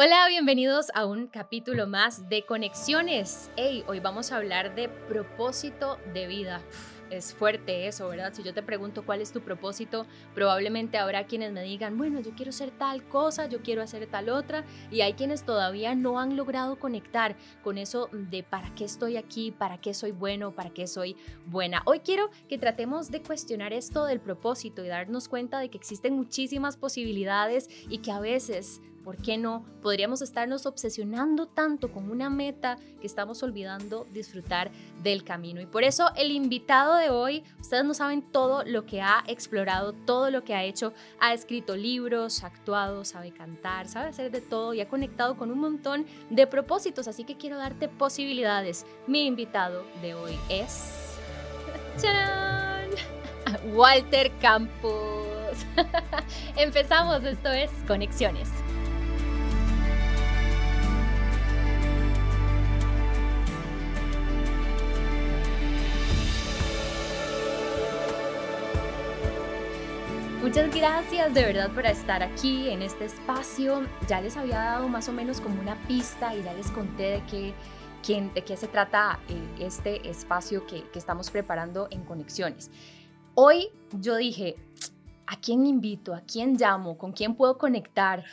Hola, bienvenidos a un capítulo más de Conexiones. Hey, hoy vamos a hablar de propósito de vida. es fuerte eso, ¿verdad? Si yo te pregunto cuál es tu propósito, probablemente habrá quienes me digan, bueno, yo quiero ser tal cosa, yo quiero hacer tal otra, y hay quienes todavía no han logrado conectar con eso de para qué estoy aquí, para qué soy bueno, para qué soy buena. Hoy quiero que tratemos de cuestionar esto del propósito y darnos cuenta de que existen muchísimas posibilidades y que a veces ¿Por qué no? Podríamos estarnos obsesionando tanto con una meta que estamos olvidando disfrutar del camino. Y por eso el invitado de hoy, ustedes no saben todo lo que ha explorado, todo lo que ha hecho. Ha escrito libros, ha actuado, sabe cantar, sabe hacer de todo y ha conectado con un montón de propósitos. Así que quiero darte posibilidades. Mi invitado de hoy es... ¡Chán! Walter Campos. Empezamos, esto es Conexiones. Muchas gracias de verdad por estar aquí en este espacio. Ya les había dado más o menos como una pista y ya les conté de qué, quién, de qué se trata eh, este espacio que, que estamos preparando en Conexiones. Hoy yo dije, ¿a quién invito? ¿A quién llamo? ¿Con quién puedo conectar?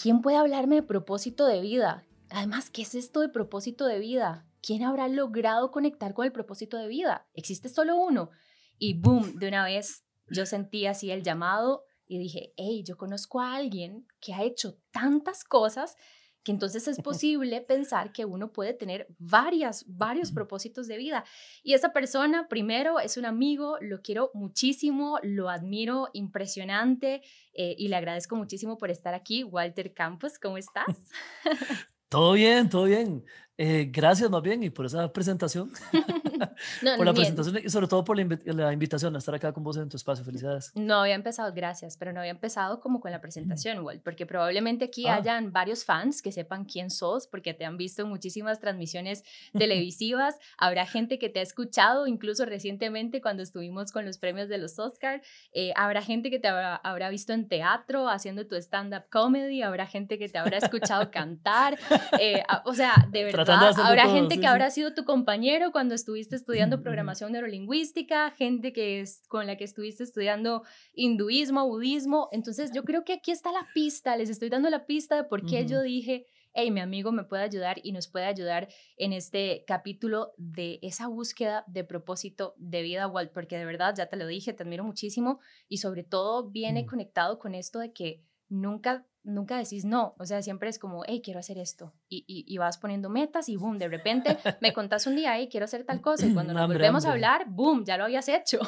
¿Quién puede hablarme de propósito de vida? Además, ¿qué es esto de propósito de vida? ¿Quién habrá logrado conectar con el propósito de vida? Existe solo uno. Y boom, de una vez yo sentí así el llamado y dije, hey, yo conozco a alguien que ha hecho tantas cosas que entonces es posible pensar que uno puede tener varias, varios propósitos de vida. Y esa persona, primero, es un amigo, lo quiero muchísimo, lo admiro, impresionante eh, y le agradezco muchísimo por estar aquí. Walter Campos, ¿cómo estás? Todo bien, todo bien. Eh, gracias más bien y por esa presentación. por la presentación y sobre todo por la, invitación a estar acá con vos en tu espacio. Felicidades. No había empezado, gracias, pero no había empezado como con la presentación, Walt, porque probablemente aquí ah. hayan varios fans que sepan quién sos, porque te han visto en muchísimas transmisiones televisivas. Habrá gente que te ha escuchado incluso recientemente cuando estuvimos con los premios de los Oscar. Eh, habrá gente que te habrá, habrá visto en teatro haciendo tu stand-up comedy. Habrá gente que te habrá escuchado cantar. Eh, o sea, de verdad habrá gente que habrá sido tu compañero cuando estuviste estudiando programación neurolingüística, gente que es con la que estuviste estudiando hinduismo, budismo. Entonces, yo creo que aquí está la pista, les estoy dando la pista de por qué yo dije, hey, mi amigo me puede ayudar y nos puede ayudar en este capítulo de esa búsqueda de propósito de vida, Walt, porque de verdad, ya te lo dije, te admiro muchísimo y sobre todo viene conectado con esto de que nunca nunca decís no, o sea, siempre es como, hey, quiero hacer esto, y, y, vas poniendo metas y boom, de repente me contás un día, hey, quiero hacer tal cosa, y cuando nos volvemos a hablar, boom, ya lo habías hecho.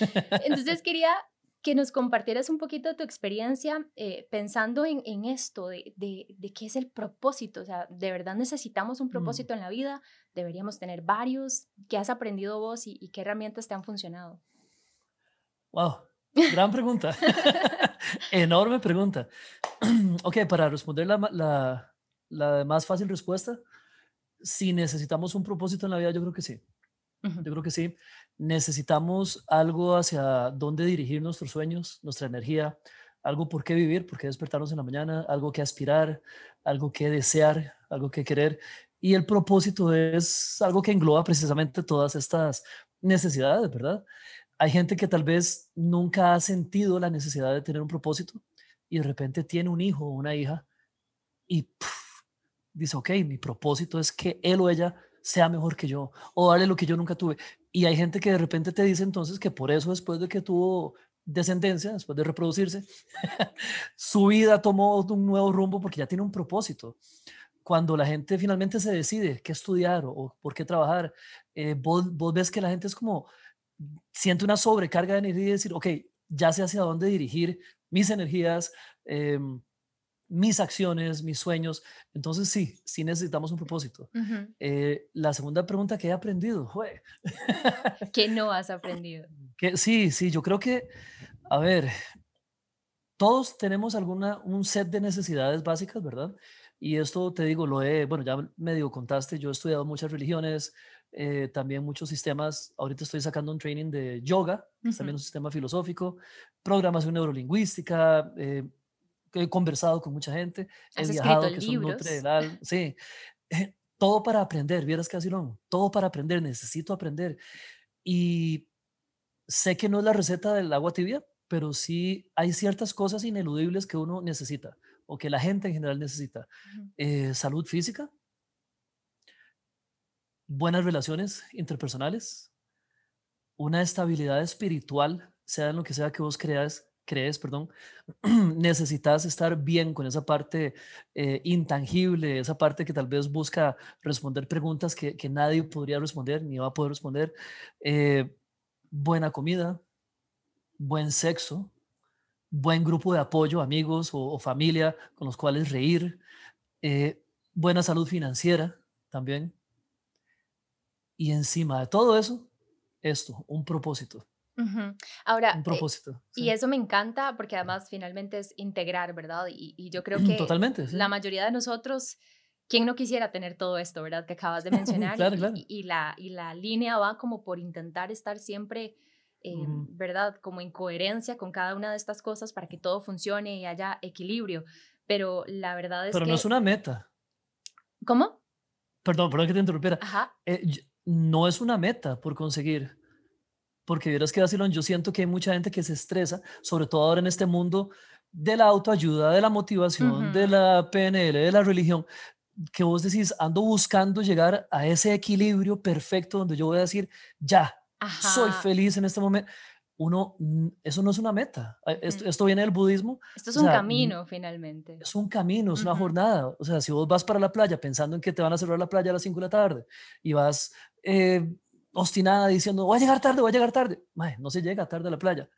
Entonces quería que nos compartieras un poquito tu experiencia eh, pensando en, en esto, de, de, de, qué es el propósito, o sea, ¿de verdad necesitamos un mm. propósito en la vida? ¿Deberíamos tener varios? ¿Qué has aprendido vos y, y qué herramientas te han funcionado? Wow, Gran pregunta. Enorme pregunta. ok, para responder la, la, la, más fácil respuesta, si necesitamos un propósito en la vida, yo creo que sí. Yo creo que sí. Necesitamos algo hacia dónde dirigir nuestros sueños, nuestra energía, algo por qué vivir, por qué despertarnos en la mañana, algo que aspirar, algo que desear, algo que querer. Y el propósito es algo que engloba precisamente todas estas necesidades, ¿verdad? Hay gente que tal vez nunca ha sentido la necesidad de tener un propósito y de repente tiene un hijo o una hija y dice, ok, mi propósito es que él o ella sea mejor que yo o darle lo que yo nunca tuve. Y hay gente que de repente te dice entonces que por eso después de que tuvo descendencia, después de reproducirse, su vida tomó un nuevo rumbo porque ya tiene un propósito. Cuando la gente finalmente se decide qué estudiar o, por qué trabajar, eh, vos, vos, ves que la gente es como, siento una sobrecarga de energía y decir, ok, ya sé hacia dónde dirigir mis energías, em, mis acciones, mis sueños. Entonces sí, sí necesitamos un propósito. Eh, la segunda pregunta que he aprendido fue... ¿Qué no has aprendido? Que, sí, sí, yo creo que, a ver, todos tenemos alguna, un set de necesidades básicas, ¿verdad? Y esto te digo, lo he, bueno, ya medio contaste, yo he estudiado muchas religiones, eh, también muchos sistemas, ahorita estoy sacando un training de yoga, también un sistema filosófico, programación neurolingüística, eh, he conversado con mucha gente, he viajado, que son nutre sí, eh, todo para aprender, vieras que así no, todo para aprender, necesito aprender. Y sé que no es la receta del agua tibia, pero sí hay ciertas cosas ineludibles que uno necesita o que la gente en general necesita. Eh, salud física, buenas relaciones interpersonales, una estabilidad espiritual, sea en lo que sea que vos creas, crees, perdón, necesitas estar bien con esa parte eh, intangible, esa parte que tal vez busca responder preguntas que, nadie podría responder ni va a poder responder. Eh, buena comida, buen sexo, buen grupo de apoyo, amigos o, familia con los cuales reír, eh, buena salud financiera también. Y encima de todo eso, esto, un propósito. Ahora, un eh, propósito. y eso me encanta porque además finalmente es integrar, ¿verdad? Y, yo creo que Totalmente, la mayoría de nosotros, ¿quién no quisiera tener todo esto, ¿verdad? Que acabas de mencionar. claro, claro. Y, la, y la línea va como por intentar estar siempre, eh, ¿verdad? Como en coherencia con cada una de estas cosas para que todo funcione y haya equilibrio. Pero la verdad es Pero que... no es una meta. ¿Cómo? Perdón, perdón que te interrumpiera. Ajá. Eh, no es una meta por conseguir. Porque vieras que, Basilón, yo siento que hay mucha gente que se estresa, sobre todo ahora en este mundo de la autoayuda, de la motivación, de la PNL, de la religión, que vos decís, ando buscando llegar a ese equilibrio perfecto donde yo voy a decir, ya, soy feliz en este momento. Uno, eso no es una meta. Esto, viene del budismo. Esto es un camino, finalmente. Es un camino, es una jornada. O sea, si vos vas para la playa pensando en que te van a cerrar la playa a las 5 de la tarde y vas eh, obstinada diciendo, voy a llegar tarde, voy a llegar tarde. no se llega tarde a la playa.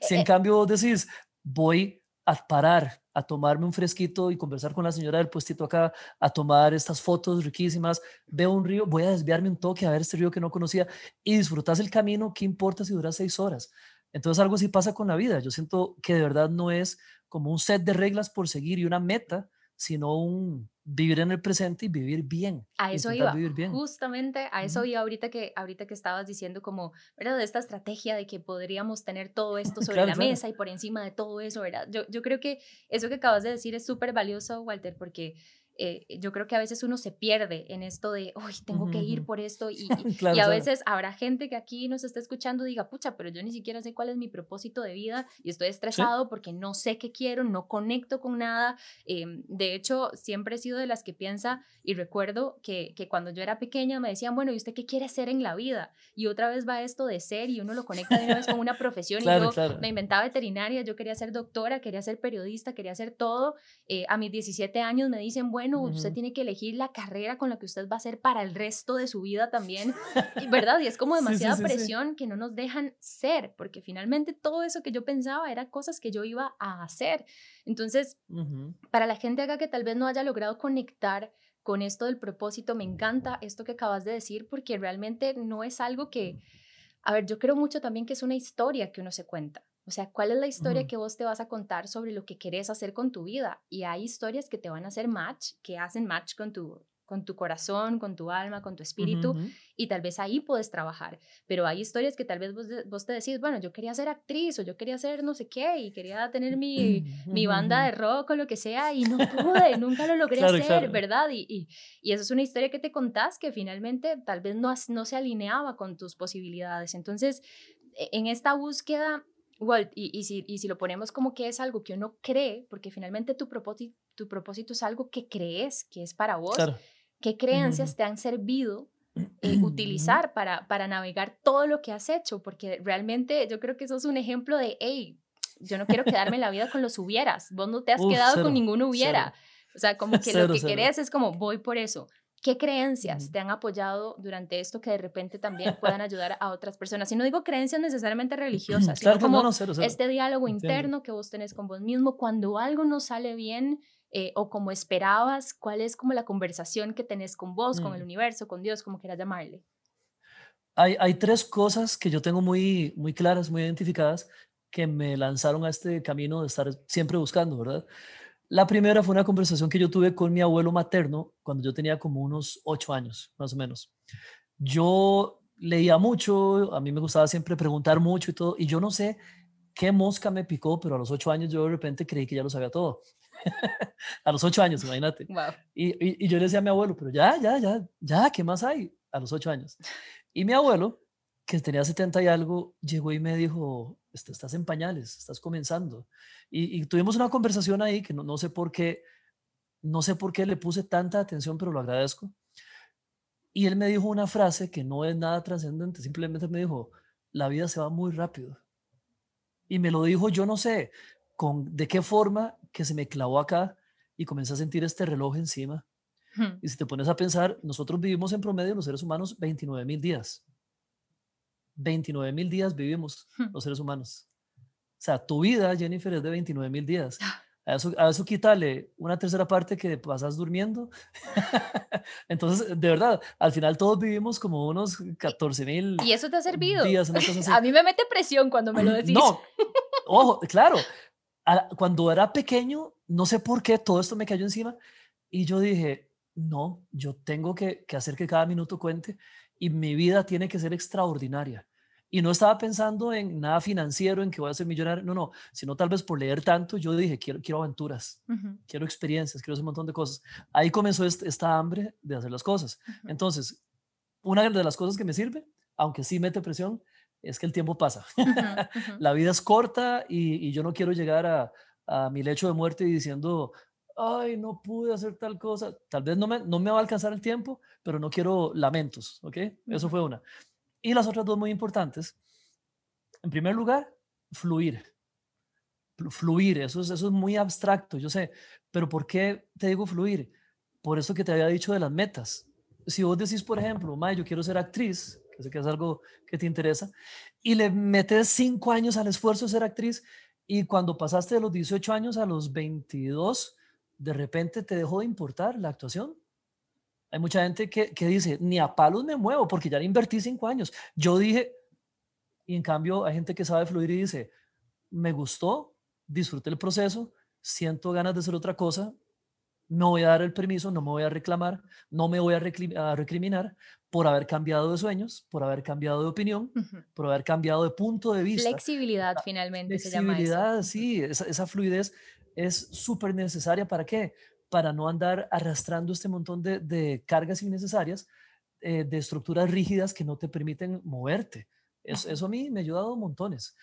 Si en eh, cambio vos decís, voy a parar, a tomarme un fresquito y conversar con la señora del puestito acá, a tomar estas fotos riquísimas, veo un río, voy a desviarme un toque a ver este río que no conocía y disfrutas el camino, ¿qué importa si dura seis horas? Entonces algo así pasa con la vida. Yo siento que de verdad no es como un set de reglas por seguir y una meta, sino un vivir en el presente y vivir bien. A eso iba, justamente a eso iba ahorita que, ahorita que estabas diciendo como, ¿verdad? De esta estrategia de que podríamos tener todo esto sobre la mesa y por encima de todo eso, ¿verdad? Yo, yo creo que eso que acabas de decir es súper valioso, Walter, porque eh, yo creo que a veces uno se pierde en esto de, uy, tengo que ir por esto. Y, y, a veces habrá gente que aquí nos está escuchando y diga, pucha, pero yo ni siquiera sé cuál es mi propósito de vida y estoy estresado porque no sé qué quiero, no conecto con nada. Em, de hecho, siempre he sido de las que piensa y recuerdo que, que cuando yo era pequeña me decían, bueno, ¿y usted qué quiere hacer en la vida? Y otra vez va esto de ser y uno lo conecta de una vez con una profesión. y yo me inventaba veterinaria, yo quería ser doctora, quería ser periodista, quería hacer todo. Eh, a mis 17 años me dicen, bueno, usted tiene que elegir la carrera con la que usted va a hacer para el resto de su vida también, ¿verdad? Y es como demasiada presión que no nos dejan ser, porque finalmente todo eso que yo pensaba era cosas que yo iba a hacer. Entonces, para la gente acá que tal vez no haya logrado conectar con esto del propósito, me encanta esto que acabas de decir, porque realmente no es algo que, a ver, yo creo mucho también que es una historia que uno se cuenta. O sea, ¿cuál es la historia que vos te vas a contar sobre lo que querés hacer con tu vida? Y hay historias que te van a hacer match, que hacen match con tu, con tu corazón, con tu alma, con tu espíritu, y tal vez ahí puedes trabajar. Pero hay historias que tal vez vos, te decís, bueno, yo quería ser actriz o yo quería ser no sé qué, y quería tener mi, mi banda de rock o lo que sea, y no pude, nunca lo logré hacer, ¿verdad? Y, y, y, eso es una historia que te contás que finalmente tal vez no, no se alineaba con tus posibilidades. Entonces, e, en esta búsqueda Walt, y, si, y si lo ponemos como que es algo que uno cree, porque finalmente tu propósito, tu propósito es algo que crees que es para vos, ¿qué creencias te han servido eh, utilizar para, para navegar todo lo que has hecho? Porque realmente yo creo que eso es un ejemplo de, hey, yo no quiero quedarme en la vida con los hubieras, vos no te has quedado con ningún hubiera. O sea, como que lo que querés es como, voy por eso. ¿Qué creencias te han apoyado durante esto que de repente también puedan ayudar a otras personas? Y no digo creencias necesariamente religiosas, sino como este diálogo interno que vos tenés con vos mismo cuando algo no sale bien eh, o como esperabas, cuál es como la conversación que tenés con vos, con el mm. universo, con Dios, como quieras llamarle. Hay, hay tres cosas que yo tengo muy, muy claras, muy identificadas, que me lanzaron a este camino de estar siempre buscando, ¿verdad? La primera fue una conversación que yo tuve con mi abuelo materno cuando yo tenía como unos ocho años, más o menos. Yo leía mucho, a mí me gustaba siempre preguntar mucho y todo, y yo no sé qué mosca me picó, pero a los ocho años yo de repente creí que ya lo sabía todo. a los ocho años, imagínate. Y, y, yo le decía a mi abuelo, pero ya, ya, ya, ya, ¿qué más hay? A los ocho años. Y mi abuelo, que tenía 70 y algo, llegó y me dijo, estás en pañales, estás comenzando. Y, tuvimos una conversación ahí que no, no sé por qué, no sé por qué le puse tanta atención, pero lo agradezco. Y él me dijo una frase que no es nada trascendente, simplemente me dijo, la vida se va muy rápido. Y me lo dijo, yo no sé con de qué forma que se me clavó acá y comencé a sentir este reloj encima. Y si te pones a pensar, nosotros vivimos en promedio los seres humanos 29 mil días. 29 mil días vivimos los seres humanos. O sea, tu vida, Jennifer, es de 29 mil días. Ah. A eso, a eso quítale una tercera parte que pasas durmiendo. Entonces, de verdad, al final todos vivimos como unos 14 mil. ¿Y eso te ha servido? a mí me mete presión cuando me lo decís. No, ojo, claro. Cuando era pequeño, no sé por qué todo esto me cayó encima y yo dije, no, yo tengo que, que hacer que cada minuto cuente y mi vida tiene que ser extraordinaria. Y no estaba pensando en nada financiero, en que voy a ser millonario, no, no, sino tal vez por leer tanto, yo dije, quiero, quiero aventuras, quiero experiencias, quiero hacer un montón de cosas. Ahí comenzó esta hambre de hacer las cosas. Entonces, una de las cosas que me sirve, aunque sí mete presión, es que el tiempo pasa. La vida es corta y, yo no quiero llegar a, a, mi lecho de muerte diciendo, ay, no pude hacer tal cosa. Tal vez no me, no me va a alcanzar el tiempo, pero no quiero lamentos, ¿ok? Eso fue una. Y las otras dos muy importantes, en primer lugar, fluir. Fluir, eso es, eso es muy abstracto, yo sé, pero ¿por qué te digo fluir? Por eso que te había dicho de las metas. Si vos decís, por ejemplo, May, yo quiero ser actriz, que sé que es algo que te interesa, y le metes cinco años al esfuerzo de ser actriz, y cuando pasaste de los 18 años a los 22, de repente te dejó de importar la actuación. Hay mucha gente que, que dice, ni a palos me muevo porque ya le invertí cinco años. Yo dije, y en cambio hay gente que sabe fluir y dice, me gustó, disfruté el proceso, siento ganas de hacer otra cosa, no voy a dar el permiso, no me voy a reclamar, no me voy a, recriminar por haber cambiado de sueños, por haber cambiado de opinión, por haber cambiado de punto de vista. Flexibilidad finalmente se llama eso. sí, esa, esa fluidez es súper necesaria. ¿Para qué? Para no andar arrastrando este montón de, cargas innecesarias, eh, de estructuras rígidas que no te permiten moverte. eso a mí me ha ayudado montones.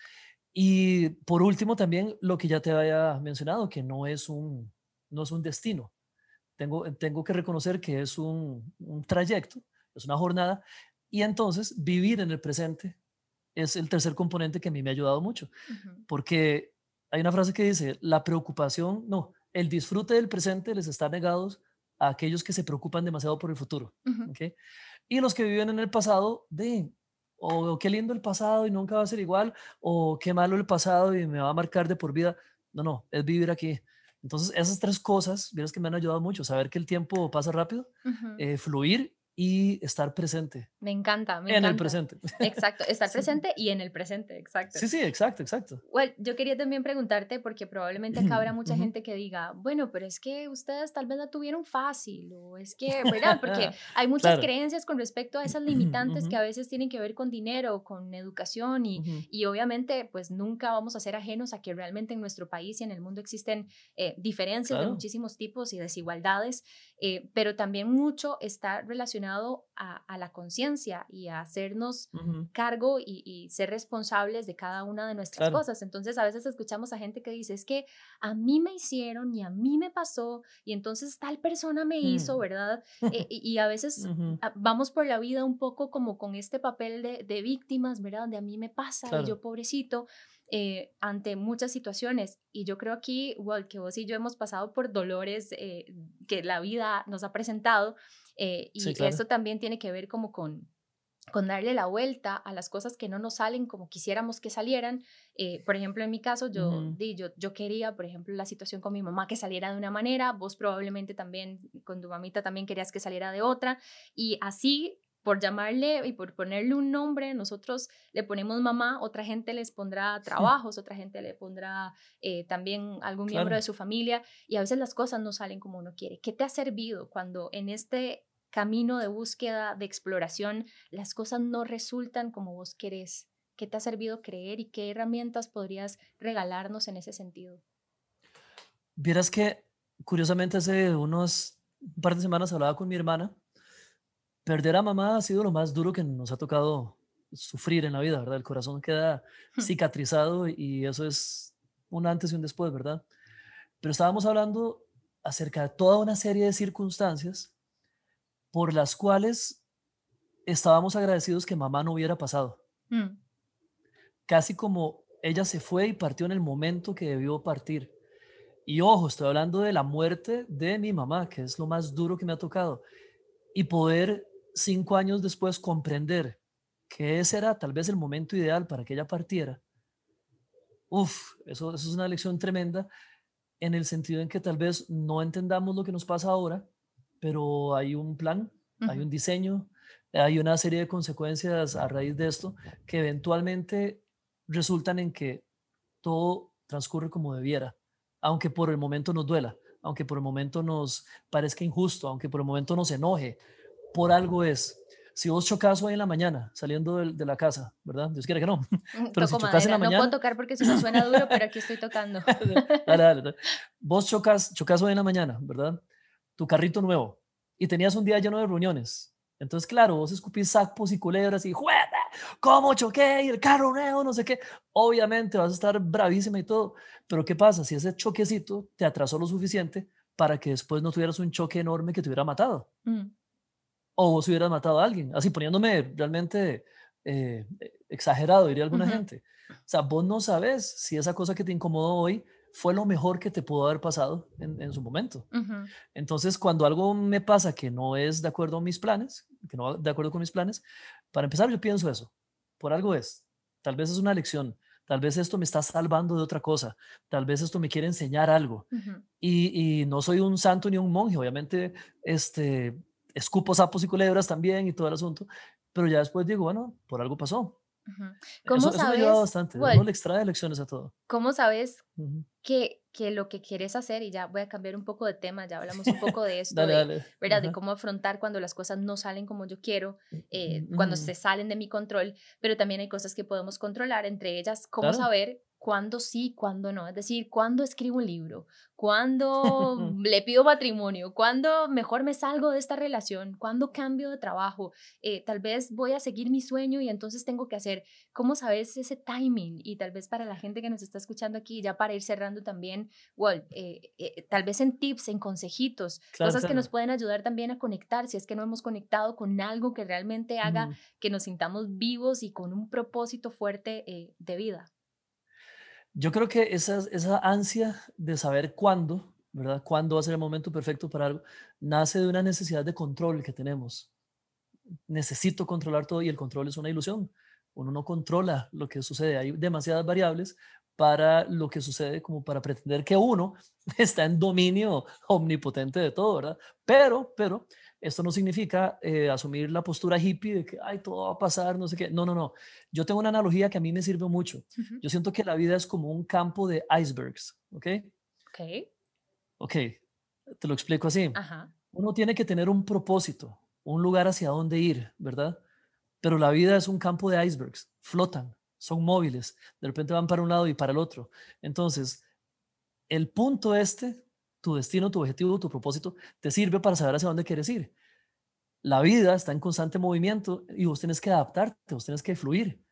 Y por último, también lo que ya te había mencionado, que no es un, no es un destino. Tengo, tengo que reconocer que es un, trayecto, es una jornada, y entonces vivir en el presente es el tercer componente que a mí me ha ayudado mucho, porque hay una frase que dice, la preocupación, no, el disfrute del presente les está negado a aquellos que se preocupan demasiado por el futuro. Y los que viven en el pasado, de, o qué lindo el pasado y nunca va a ser igual, o qué malo el pasado y me va a marcar de por vida. No, no, es vivir aquí. Entonces, esas tres cosas, verás que me han ayudado mucho, saber que el tiempo pasa rápido, eh, fluir y estar presente. Me encanta, me en el presente. Exacto, estar presente y en el presente, exacto. Sí, sí, exacto, exacto. Well, yo quería también preguntarte, porque probablemente acá habrá mucha gente que diga, bueno, pero es que ustedes tal vez la tuvieron fácil, o es que, ¿verdad? Porque hay muchas creencias con respecto a esas limitantes que a veces tienen que ver con dinero, con educación, y, y, obviamente, pues nunca vamos a ser ajenos a que realmente en nuestro país y en el mundo existen eh, diferencias de muchísimos tipos y desigualdades, eh, pero también mucho está relacionado a, la conciencia y a hacernos cargo y, ser responsables de cada una de nuestras cosas. Entonces a veces escuchamos a gente que dice, es que a mí me hicieron y a mí me pasó y entonces tal persona me hizo, mm. ¿verdad? Eh, y, a veces vamos por la vida un poco como con este papel de, de víctimas, ¿verdad? Donde a mí me pasa y yo pobrecito. Eh, ante muchas situaciones. Y yo creo aquí, igual que vos y yo hemos pasado por dolores eh, que la vida nos ha presentado eh, y esto también tiene que ver como con, con darle la vuelta a las cosas que no nos salen como quisiéramos que salieran. por ejemplo, en mi caso, yo, yo, yo quería, por ejemplo, la situación con mi mamá que saliera de una manera, vos probablemente también con tu mamita también querías que saliera de otra, y así por llamarle y por ponerle un nombre, nosotros le ponemos mamá, otra gente les pondrá trabajos, otra gente le pondrá eh, también algún miembro de su familia y a veces las cosas no salen como uno quiere. ¿Qué te ha servido cuando en este camino de búsqueda, de exploración, las cosas no resultan como vos querés? ¿Qué te ha servido creer y qué herramientas podrías regalarnos en ese sentido? Vieras que, curiosamente, hace unos un par de semanas hablaba con mi hermana. Perder a mamá ha sido lo más duro que nos ha tocado sufrir en la vida, ¿verdad? El corazón queda hmm. cicatrizado y eso es un antes y un después, ¿verdad? Pero estábamos hablando acerca de toda una serie de circunstancias por las cuales estábamos agradecidos que mamá no hubiera pasado. Mm. Casi como ella se fue y partió en el momento que debió partir. Y ojo, estoy hablando de la muerte de mi mamá, que es lo más duro que me ha tocado. Y poder cinco años después comprender que ese era tal vez el momento ideal para que ella partiera. Uf, eso, eso es una lección tremenda en el sentido en que tal vez no entendamos lo que nos pasa ahora, pero hay un plan, hay un diseño, hay una serie de consecuencias a raíz de esto que eventualmente resultan en que todo transcurre como debiera, aunque por el momento nos duela, aunque por el momento nos parezca injusto, aunque por el momento nos enoje, por algo es. Si vos chocas hoy en la mañana saliendo de, la casa, ¿verdad? Dios quiere que no. Pero si chocas en la mañana. No puedo tocar porque si no suena duro, pero aquí estoy tocando. dale, dale, Vos chocas, chocas hoy en la mañana, ¿verdad? Tu carrito nuevo y tenías un día lleno de reuniones entonces, claro, vos escupís sapos y culebras y ¡juega! ¿Cómo choqué? Y el carro nuevo, no sé qué. Obviamente vas a estar bravísima y todo. Pero ¿qué pasa? Si ese choquecito te atrasó lo suficiente para que después no tuvieras un choque enorme que te hubiera matado. Mm. O vos hubieras matado a alguien. Así poniéndome realmente eh, exagerado, diría alguna gente. O sea, vos no sabes si esa cosa que te incomodó hoy fue lo mejor que te pudo haber pasado en, su momento. Entonces, cuando algo me pasa que no es de acuerdo a mis planes, que no va de acuerdo con mis planes, para empezar yo pienso eso, por algo es, tal vez es una lección, tal vez esto me está salvando de otra cosa, tal vez esto me quiere enseñar algo. y, no soy un santo ni un monje, obviamente, este, escupo sapos y culebras también y todo el asunto, pero ya después digo, bueno, por algo pasó. ¿Cómo sabes? bastante, le extrae lecciones a todo. ¿Cómo sabes que, que, lo que quieres hacer, y ya voy a cambiar un poco de tema, ya hablamos un poco de esto, de, ¿verdad? de cómo afrontar cuando las cosas no salen como yo quiero, eh, cuando se salen de mi control, pero también hay cosas que podemos controlar, entre ellas, cómo saber cuándo sí, cuándo no. Es decir, cuándo escribo un libro, cuándo le pido matrimonio, cuándo mejor me salgo de esta relación, cuándo cambio de trabajo. Eh, tal vez voy a seguir mi sueño y entonces tengo que hacer, ¿cómo sabes ese timing? Y tal vez para la gente que nos está escuchando aquí, ya para ir cerrando también, well, eh, eh, tal vez en tips, en consejitos, cosas que nos pueden ayudar también a conectar, si es que no hemos conectado con algo que realmente haga que nos sintamos vivos y con un propósito fuerte de vida. Yo creo que esa, esa ansia de saber cuándo, ¿verdad? Cuándo va a ser el momento perfecto para algo, nace de una necesidad de control que tenemos. Necesito controlar todo y el control es una ilusión. Uno no controla lo que sucede. Hay demasiadas variables para lo que sucede como para pretender que uno está en dominio omnipotente de todo, ¿verdad? Pero, pero esto no significa eh, asumir la postura hippie de que, ay, todo va a pasar, no sé qué. No, no, no. Yo tengo una analogía que a mí me sirve mucho. Yo siento que la vida es como un campo de icebergs, ¿ok? Ok. Ok, te lo explico así. Uno tiene que tener un propósito, un lugar hacia dónde ir, ¿verdad? Pero la vida es un campo de icebergs, flotan, son móviles, de repente van para un lado y para el otro. Entonces, el punto este tu destino, tu objetivo, tu propósito, te sirve para saber hacia dónde quieres ir. La vida está en constante movimiento y vos tienes que adaptarte, vos tienes que fluir.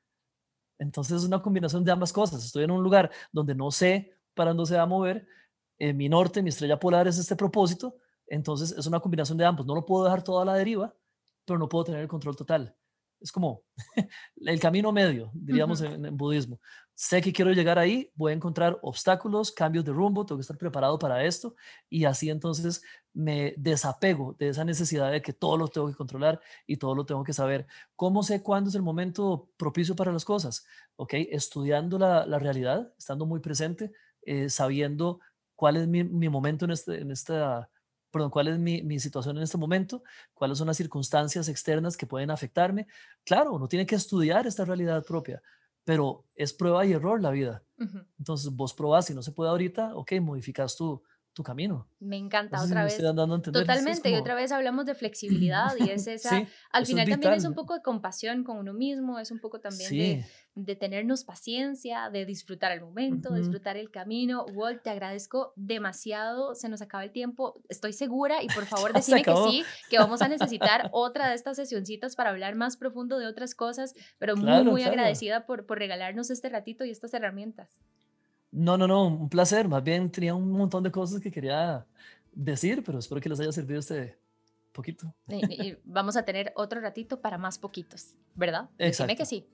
Entonces es una combinación de ambas cosas. Estoy en un lugar donde no sé para dónde se va a mover. Eh, mi norte, mi estrella polar es este propósito. Entonces es una combinación de ambos. No lo puedo dejar todo a la deriva, pero no puedo tener el control total. Es como el camino medio, diríamos en, budismo sé que quiero llegar ahí, voy a encontrar obstáculos, cambios de rumbo, tengo que estar preparado para esto y así entonces me desapego de esa necesidad de que todo lo tengo que controlar y todo lo tengo que saber. ¿Cómo sé cuándo es el momento propicio para las cosas? ¿Ok? Estudiando la, realidad, estando muy presente, eh, sabiendo cuál es mi, momento en, este, en esta... Perdón, cuál es mi, mi situación en este momento, cuáles son las circunstancias externas que pueden afectarme. Claro, uno tiene que estudiar esta realidad propia, pero es prueba y error la vida. Entonces vos probás, si no se puede ahorita, ok, modificas tu, tu camino. Me encanta, No sé si otra me vez. estoy dando a Totalmente, y otra vez hablamos de flexibilidad y es esa, Sí, al final también es un poco de compasión con uno mismo, es un poco también Sí, de, de tenernos paciencia, de disfrutar el momento, Ujú. disfrutar el camino. Walt, te agradezco demasiado, se nos acaba el tiempo, estoy segura y por favor decime que sí, que vamos a necesitar otra de estas sesioncitas para hablar más profundo de otras cosas, pero muy, muy claro. agradecida por, por regalarnos este ratito y estas herramientas. No, no, no, un placer. Más bien tenía un montón de cosas que quería decir, pero espero que les haya servido este poquito. Y, y vamos a tener otro ratito para más poquitos, ¿verdad? Decime que Exacto. sí.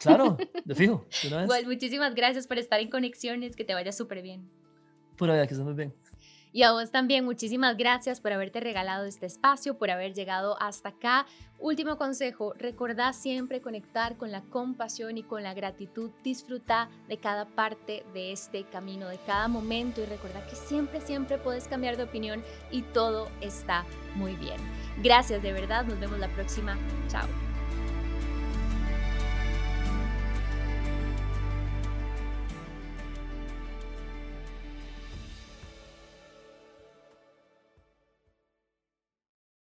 Claro, de fijo. de una vez. Igual, muchísimas gracias por estar en Conexiones, que te vaya súper bien. Pura vida, que estés muy bien. Y a vos también, muchísimas gracias por haberte regalado este espacio, por haber llegado hasta acá. Último consejo, recordá siempre conectar con la compasión y con la gratitud. Disfruta de cada parte de este camino, de cada momento y recordá que siempre, siempre puedes cambiar de opinión y todo está muy bien. Gracias de verdad, nos vemos la próxima. Chao.